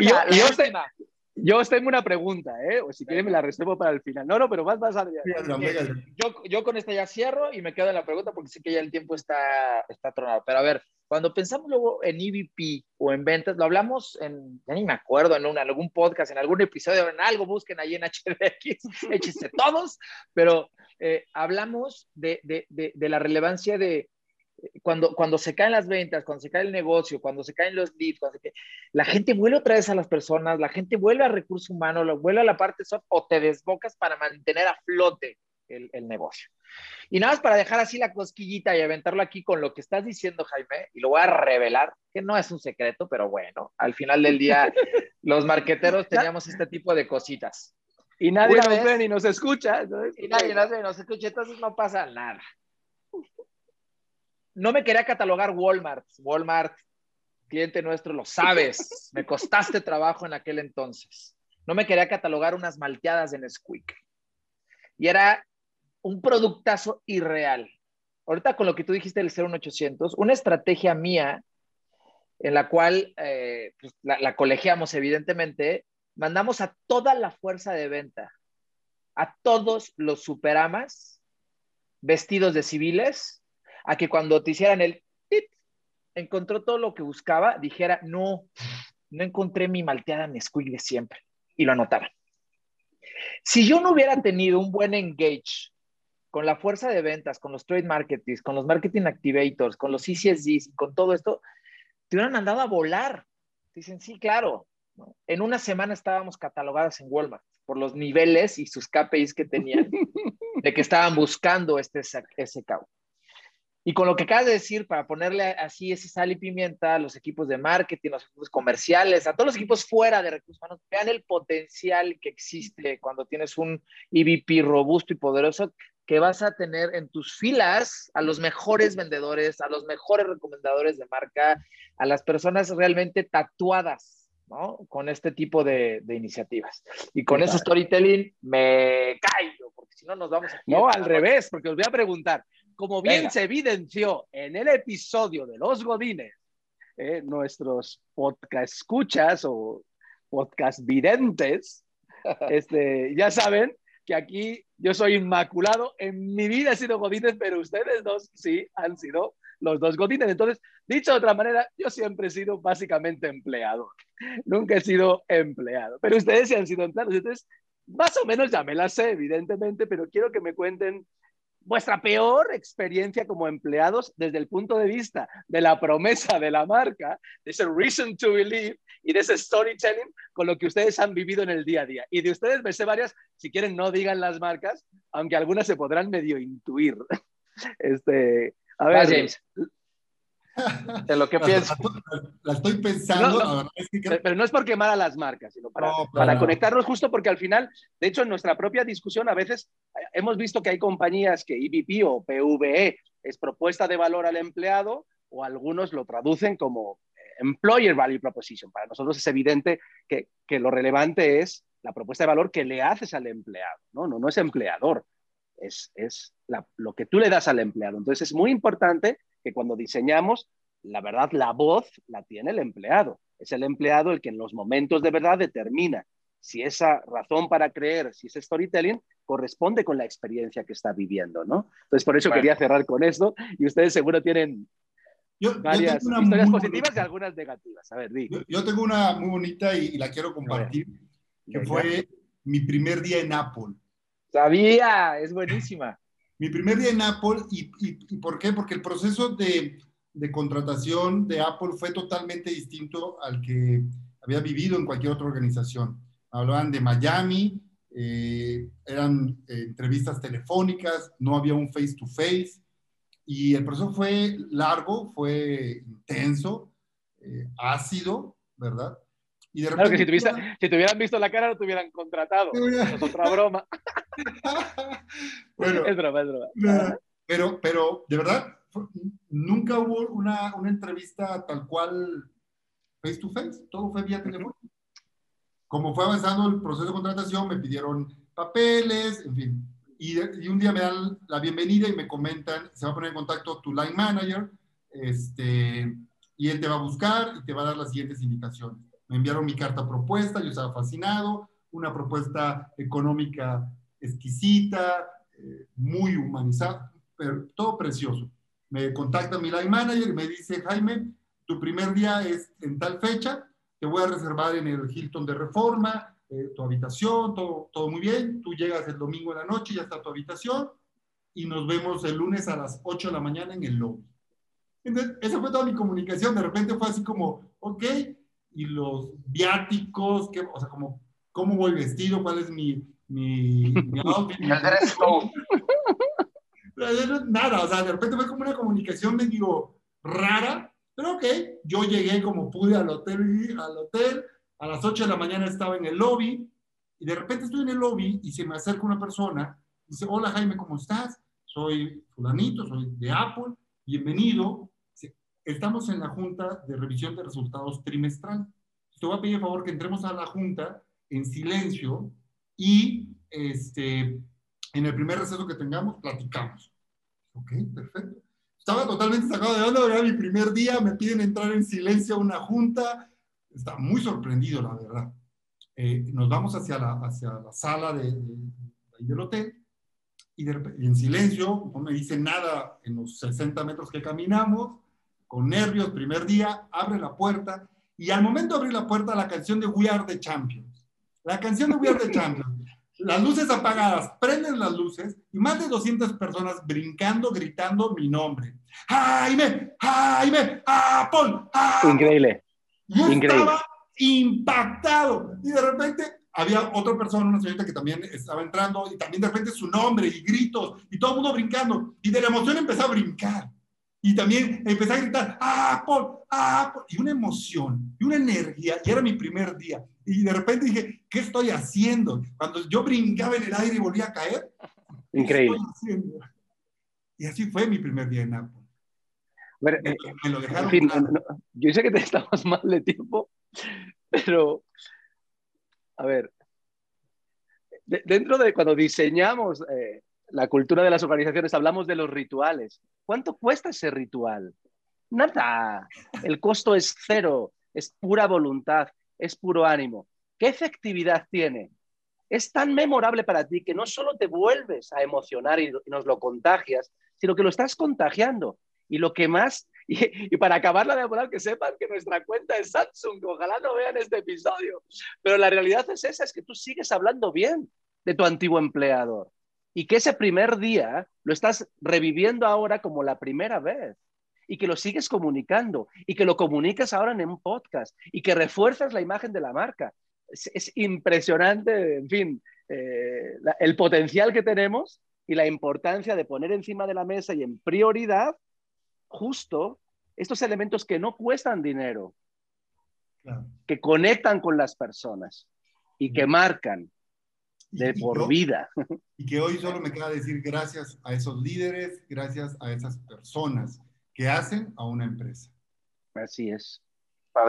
S2: yo, tengo una pregunta, ¿eh? O si quieren me la reservo para el final. No, no, pero más, más, Adrián. Yo, yo con esta ya cierro y me quedo en la pregunta porque sé que ya el tiempo está, está tronado. Pero a ver, cuando pensamos luego en EVP o en ventas, lo hablamos en, ya ni me acuerdo, en, algún podcast, en algún episodio, en algo, busquen ahí en HDX, échense todos, pero eh, hablamos de, de, de, la relevancia de, cuando, cuando se caen las ventas, cuando se cae el negocio, cuando se caen los leads, la gente vuelve otra vez a las personas, la gente vuelve a recursos humanos, vuelve a la parte soft o te desbocas para mantener a flote el, el, negocio. Y nada más para dejar así la cosquillita y aventarlo aquí con lo que estás diciendo, Jaime, y lo voy a revelar, que no es un secreto, pero bueno, al final del día los marqueteros teníamos este tipo de cositas.
S3: Y nadie nos ve ni nos escucha.
S2: Y nadie nos ve ni nos escucha, entonces no pasa nada no me quería catalogar Walmart. Walmart, cliente nuestro, lo sabes. Me costaste trabajo en aquel entonces. No me quería catalogar unas malteadas de Nesquik. Y era un productazo irreal. Ahorita con lo que tú dijiste del 01800, una estrategia mía en la cual eh, pues, la, la colegiamos evidentemente, mandamos a toda la fuerza de venta, a todos los superamas vestidos de civiles a que cuando te hicieran el tip, encontró todo lo que buscaba, dijera, no, no encontré mi malteada Nesquik de siempre, y lo anotara. Si yo no hubiera tenido un buen engage con la fuerza de ventas, con los trade marketers, con los marketing activators, con los CCSDs, con todo esto, te hubieran mandado a volar. Dicen, sí, claro. En una semana estábamos catalogadas en Walmart por los niveles y sus KPIs que tenían de que estaban buscando este SKU. Y con lo que acabas de decir, para ponerle así ese sal y pimienta a los equipos de marketing, los equipos comerciales, a todos los equipos fuera de recursos humanos, vean el potencial que existe cuando tienes un EVP robusto y poderoso que vas a tener en tus filas a los mejores vendedores, a los mejores recomendadores de marca, a las personas realmente tatuadas, ¿no? Con este tipo de, iniciativas. Y con ese storytelling me caigo, porque si no nos vamos a...
S3: No, al revés, porque os voy a preguntar, como bien se evidenció en el episodio de Los Godines, eh, nuestros podcast escuchas o podcast videntes, este, ya saben que aquí yo soy inmaculado. En mi vida he sido Godines, pero ustedes dos sí han sido los dos Godines. Entonces, dicho de otra manera, yo siempre he sido básicamente empleado. Nunca he sido empleado, pero ustedes sí han sido empleados. Entonces, más o menos ya me la sé, evidentemente, pero quiero que me cuenten vuestra peor experiencia como empleados desde el punto de vista de la promesa de la marca, de ese reason to believe y de ese storytelling con lo que ustedes han vivido en el día a día. Y de ustedes me sé varias, si quieren no digan las marcas, aunque algunas se podrán medio intuir. Este, a ver, James
S2: de lo que pienso.
S1: La, estoy pensando.
S3: Pero no es por quemar a las marcas, sino para, para conectarnos justo porque al final, de hecho, en nuestra propia discusión a veces eh, hemos visto que hay compañías que EVP o PVE es propuesta de valor al empleado o algunos lo traducen como eh, Employer Value Proposition. Para nosotros es evidente que, que lo relevante es la propuesta de valor que le haces al empleado, ¿no? No, no es empleador. es, es lo que tú le das al empleado. Entonces es muy importante que cuando diseñamos, la verdad, la voz la tiene el empleado. Es el empleado el que en los momentos de verdad determina si esa razón para creer, si ese storytelling corresponde con la experiencia que está viviendo, ¿no? Entonces, por eso quería cerrar con esto y ustedes seguro tienen varias historias positivas y algunas negativas. A ver, di.
S1: Yo, tengo una muy bonita y, la quiero compartir, que fue mi primer día en Apple.
S2: Sabía, es buenísima.
S1: Mi primer día en Apple, ¿y, y, por qué? Porque el proceso de, de, contratación de Apple fue totalmente distinto al que había vivido en cualquier otra organización. Hablaban de Miami, eh, eran eh, entrevistas telefónicas, no había un face to face, y el proceso fue largo, fue intenso, eh, ácido, ¿verdad?
S3: Y de repente, claro que si, si te hubieran visto la cara no te hubieran contratado. Es otra broma.
S1: bueno, es broma, es broma. Pero, pero de verdad, nunca hubo una, una, entrevista tal cual face to face, todo fue vía teléfono. Como fue avanzando el proceso de contratación, me pidieron papeles, en fin. Y, y, un día me dan la bienvenida y me comentan, se va a poner en contacto tu line manager, este, y él te va a buscar y te va a dar las siguientes indicaciones. Me enviaron mi carta propuesta, yo estaba fascinado, una propuesta económica exquisita, eh, muy humanizada, pero todo precioso. Me contacta mi line manager y me dice, Jaime, tu primer día es en tal fecha, te voy a reservar en el Hilton de Reforma, eh, tu habitación, todo, todo muy bien, tú llegas el domingo en la noche, ya está tu habitación, y nos vemos el lunes a las 8 de la mañana en el lobby. Entonces, esa fue toda mi comunicación, de repente fue así como, ok, y los viáticos, que, o sea, como, cómo voy vestido, cuál es mi, mi, outfit. Nada, o sea, de repente fue como una comunicación medio rara, pero ok, yo llegué como pude al hotel, al hotel, a las 8 de la mañana estaba en el lobby, y de repente estoy en el lobby y se me acerca una persona, dice, hola Jaime, ¿cómo estás? Soy fulanito, soy de Apple, bienvenido. Estamos en la junta de revisión de resultados trimestral. Te voy a pedir el favor que entremos a la junta en silencio y este, en el primer receso que tengamos, platicamos. Ok, perfecto. Estaba totalmente sacado de onda, era mi primer día, me piden entrar en silencio a una junta. Estaba muy sorprendido, la verdad. Eh, nos vamos hacia la, hacia la sala de, del hotel y, en silencio, no me dice nada en los 60 metros que caminamos, con nervios, primer día, abre la puerta y al momento de abrir la puerta, la canción de We Are the Champions. La canción de We Are the Champions las luces apagadas, prenden las luces y más de 200 personas brincando, gritando mi nombre. Jaime, Jaime, Apple,
S3: Increíble.
S1: Yo estaba impactado y de repente había otra persona, una señorita que también estaba entrando y también de repente su nombre y gritos y todo el mundo brincando y de la emoción empezó a brincar. Y también empecé a gritar, Apple, Apple, y una emoción, y una energía, y era mi primer día. Y de repente dije, ¿qué estoy haciendo? Cuando yo brincaba en el aire y volvía a caer.
S3: Increíble.
S1: Y así fue mi primer día en Apple.
S3: me, eh, lo dejaron. En fin, yo sé que te estamos mal de tiempo, pero a ver, dentro de cuando diseñamos eh, la cultura de las organizaciones, hablamos de los rituales. ¿Cuánto cuesta ese ritual? Nada. El costo es cero, es pura voluntad es puro ánimo. ¿Qué efectividad tiene? Es tan memorable para ti que no solo te vuelves a emocionar y, nos lo contagias, sino que lo estás contagiando. Y lo que más, y, para acabarla de demorar, que sepan que nuestra cuenta es Samsung, ojalá no vean este episodio, pero la realidad es esa, es que tú sigues hablando bien de tu antiguo empleador y que ese primer día lo estás reviviendo ahora como la primera vez y que lo sigues comunicando y que lo comunicas ahora en un podcast y que refuerzas la imagen de la marca. Es, impresionante, en fin, eh, el potencial que tenemos y la importancia de poner encima de la mesa y en prioridad justo estos elementos que no cuestan dinero, que conectan con las personas y que marcan de por vida.
S1: Y que hoy solo me queda decir gracias a esos líderes, gracias a esas personas que hacen a una empresa.
S3: Así es.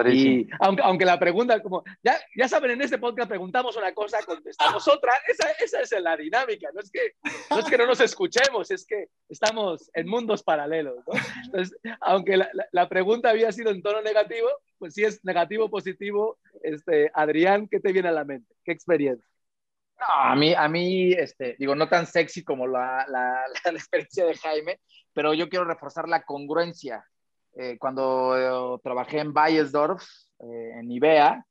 S3: Y aunque, aunque la pregunta, como ya, ya saben, en este podcast preguntamos una cosa, contestamos otra, esa, esa es la dinámica, no es, que, no es que no nos escuchemos, es que estamos en mundos paralelos. ¿no? Entonces, aunque la, la, pregunta había sido en tono negativo, pues si es negativo o positivo, este, Adrián, ¿qué te viene a la mente? ¿Qué experiencia?
S2: No, a mí, a mí este, digo, no tan sexy como la, la, la experiencia de Jaime, pero yo quiero reforzar la congruencia. Eh, cuando eh, trabajé en Bayersdorf, eh, en IBEA,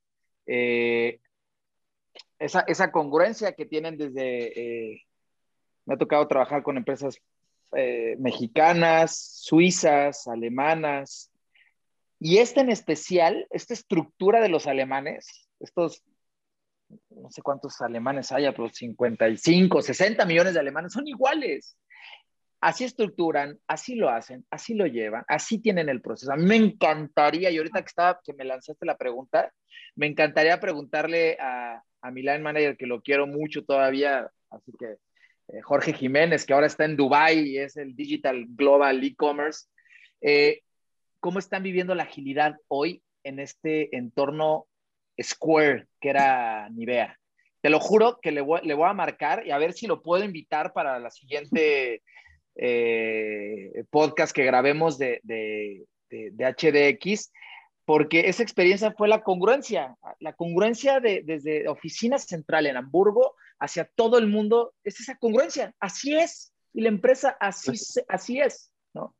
S2: esa, esa, congruencia que tienen desde, me ha tocado trabajar con empresas mexicanas, suizas, alemanas, y esta en especial, esta estructura de los alemanes, estos, no sé cuántos alemanes haya, pero 55, 60 millones de alemanes, son iguales así estructuran, así lo hacen, así lo llevan, así tienen el proceso. A mí me encantaría, y ahorita que estaba, que me lanzaste la pregunta, me encantaría preguntarle a, a mi line manager, que lo quiero mucho todavía, así que eh, Jorge Jiménez, que ahora está en Dubai y es el Digital Global E-Commerce, eh, ¿cómo están viviendo la agilidad hoy en este entorno Square, que era Nivea? Te lo juro que le voy, le voy a marcar y a ver si lo puedo invitar para la siguiente eh, podcast que grabemos de, de, HDX, porque esa experiencia fue la congruencia, la congruencia de, desde oficina central en Hamburgo hacia todo el mundo, es esa congruencia, así es, y la empresa así, así es, ¿no?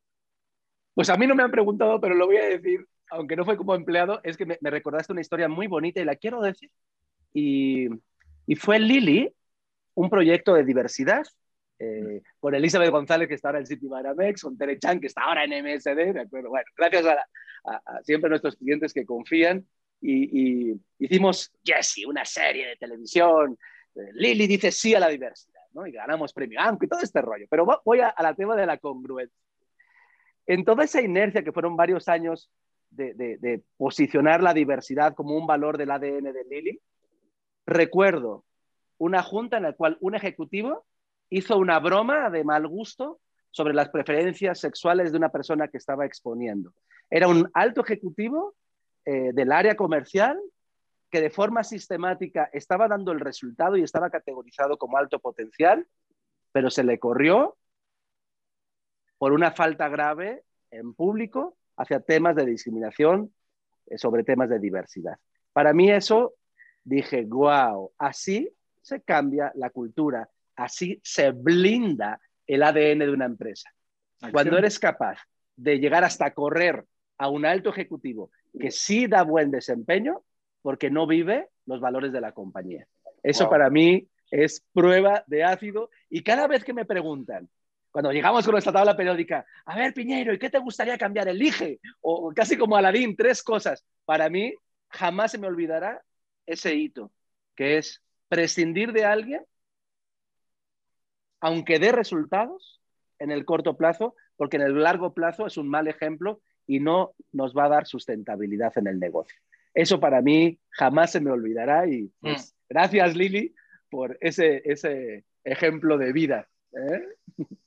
S3: Pues a mí no me han preguntado, pero lo voy a decir, aunque no fue como empleado, es que me, recordaste una historia muy bonita y la quiero decir. Y, fue Lili, un proyecto de diversidad eh, con Elizabeth González, que está ahora en City Baramex, con Tere Chan, que está ahora en MSD, ¿de acuerdo? Bueno, gracias a, siempre a nuestros clientes que confían. Y, hicimos Jessie, una serie de televisión. Eh, Lili dice sí a la diversidad, ¿no? Y ganamos premio AMCO y todo este rollo. Pero voy a, la tema de la congruencia. En toda esa inercia que fueron varios años de, posicionar la diversidad como un valor del ADN de Lili, recuerdo una junta en la cual un ejecutivo hizo una broma de mal gusto sobre las preferencias sexuales de una persona que estaba exponiendo. Era un alto ejecutivo eh, del área comercial que de forma sistemática estaba dando el resultado y estaba categorizado como alto potencial, pero se le corrió por una falta grave en público hacia temas de discriminación eh, sobre temas de diversidad. Para mí eso, dije, wow, así se cambia la cultura Así se blinda el ADN de una empresa. Cuando eres capaz de llegar hasta correr a un alto ejecutivo que sí da buen desempeño porque no vive los valores de la compañía. Eso para mí es prueba de ácido y cada vez que me preguntan, cuando llegamos con nuestra tabla periódica, a ver Piñeiro, ¿y qué te gustaría cambiar? Elige, o casi como Aladín, tres cosas. Para mí jamás se me olvidará ese hito, que es prescindir de alguien aunque dé resultados en el corto plazo, porque en el largo plazo es un mal ejemplo y no nos va a dar sustentabilidad en el negocio. Eso para mí jamás se me olvidará y pues, mm. gracias Lili por ese, ese ejemplo de vida. ¿eh?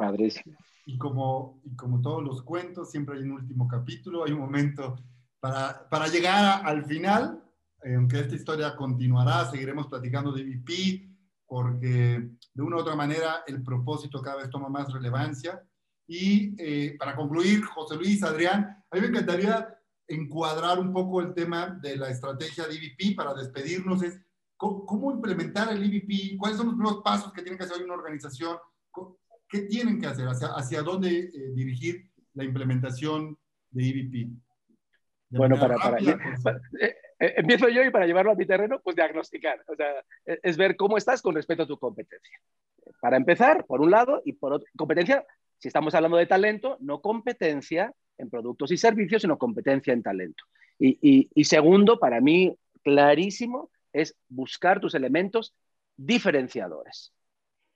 S1: Padrísimo. Y como, y como todos los cuentos, siempre hay un último capítulo, hay un momento para, para llegar al final, eh, aunque esta historia continuará, seguiremos platicando de VP, porque de una u otra manera el propósito cada vez toma más relevancia. Y eh, para concluir, José Luis, Adrián, a mí me encantaría encuadrar un poco el tema de la estrategia de IVP para despedirnos. Es cómo, implementar el IVP, cuáles son los primeros pasos que tiene que hacer una organización, qué tienen que hacer, hacia, hacia dónde eh, dirigir la implementación de IVP.
S3: bueno, para, para, eh, empiezo yo y para llevarlo a mi terreno, pues diagnosticar. O sea, e, es ver cómo estás con respecto a tu competencia. Para empezar, por un lado, y por otro, competencia, si estamos hablando de talento, no competencia en productos y servicios, sino competencia en talento. Y, y, segundo, para mí, clarísimo, es buscar tus elementos diferenciadores.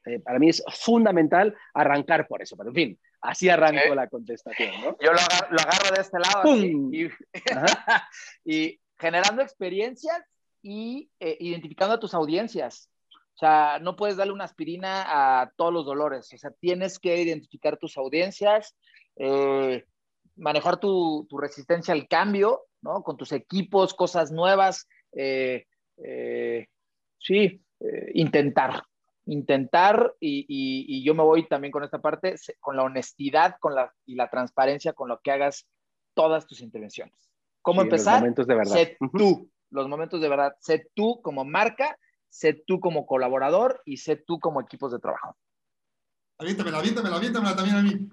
S3: Eh, para mí es fundamental arrancar por eso, pero en fin, así arranco la contestación. ¿no?
S2: Yo lo agarro, de este lado y, y, generando experiencias y eh, identificando a tus audiencias. O sea, no puedes darle una aspirina a todos los dolores. O sea, tienes que identificar tus audiencias, eh, manejar tu, tu, resistencia al cambio, ¿no? Con tus equipos, cosas nuevas. Sí, intentar, intentar y, y, yo me voy también con esta parte, con la honestidad con la, y la transparencia con lo que hagas todas tus intervenciones. ¿Cómo empezar?
S3: Los momentos de verdad.
S2: Sé tú, los momentos de verdad. Sé tú como marca, sé tú como colaborador y sé tú como equipos de trabajo.
S1: Aviéntamela, aviéntamela, aviéntamela también a mí.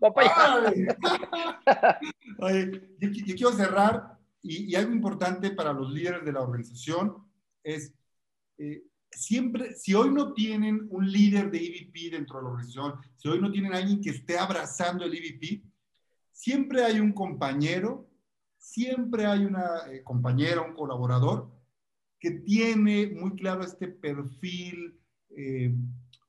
S1: Oye, yo, quiero cerrar y, algo importante para los líderes de la organización es eh, siempre, si hoy no tienen un líder de EVP dentro de la organización, si hoy no tienen alguien que esté abrazando el EVP, siempre hay un compañero, siempre hay una eh, compañera, un colaborador que tiene muy claro este perfil eh,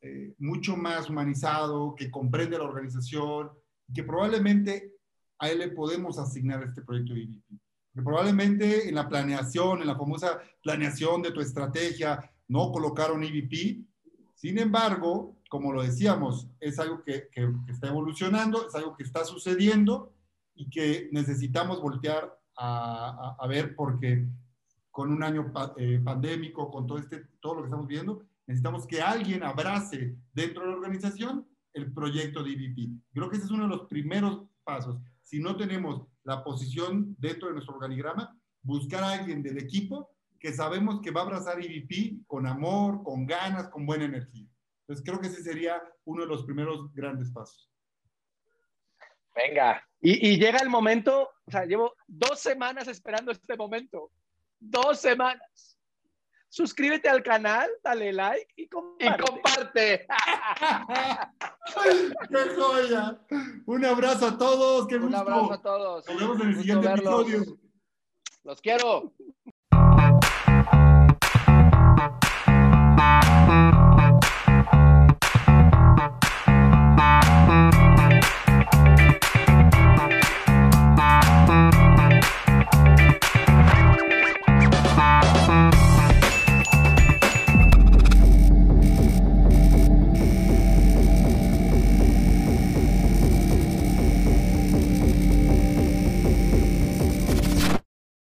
S1: eh, mucho más humanizado, que comprende la organización, que probablemente a él le podemos asignar este proyecto de EVP. Que probablemente en la planeación, en la famosa planeación de tu estrategia, no colocaron EVP. Sin embargo, como lo decíamos, es algo que, está evolucionando, es algo que está sucediendo y que necesitamos voltear a, a, ver porque con un año eh, pandémico, con todo, este, todo lo que estamos viendo, Necesitamos que alguien abrace dentro de la organización el proyecto de EVP. Creo que ese es uno de los primeros pasos. Si no tenemos la posición dentro de nuestro organigrama, buscar a alguien del equipo que sabemos que va a abrazar EVP con amor, con ganas, con buena energía. Entonces creo que ese sería uno de los primeros grandes pasos.
S3: Venga, y, y llega el momento, o sea, llevo dos semanas esperando este momento. Dos semanas suscríbete al canal, dale like y comparte.
S1: ¡Qué joya! Un abrazo a todos. Qué
S2: Un abrazo a todos.
S1: Nos vemos en el siguiente episodio.
S2: Los quiero. Bye.